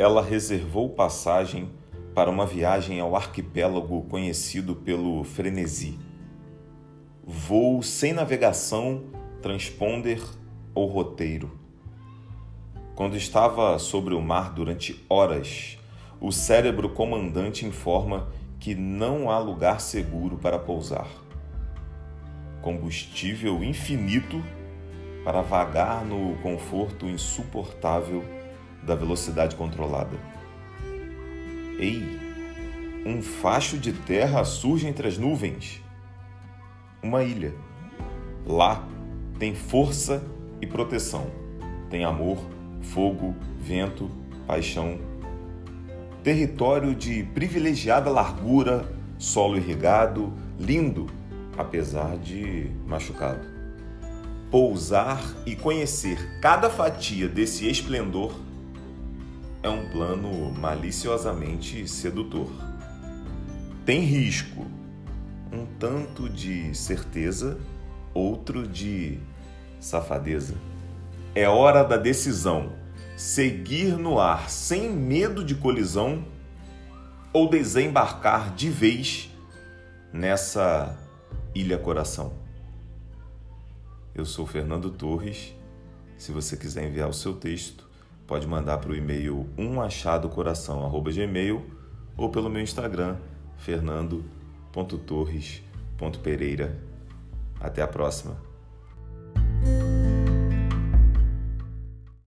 ela reservou passagem para uma viagem ao arquipélago conhecido pelo frenesi. Voo sem navegação, transponder ou roteiro. Quando estava sobre o mar durante horas, o cérebro comandante informa que não há lugar seguro para pousar. Combustível infinito para vagar no conforto insuportável da velocidade controlada. Ei, um facho de terra surge entre as nuvens. Uma ilha. Lá tem força e proteção. Tem amor, fogo, vento, paixão. Território de privilegiada largura, solo irrigado, lindo, apesar de machucado. Pousar e conhecer cada fatia desse esplendor é um plano maliciosamente sedutor. Tem risco, um tanto de certeza, outro de safadeza. É hora da decisão: seguir no ar sem medo de colisão ou desembarcar de vez nessa ilha coração. Eu sou Fernando Torres. Se você quiser enviar o seu texto, pode mandar para o e-mail umachadocoração@gmail ou pelo meu Instagram fernando.torres.pereira. Até a próxima.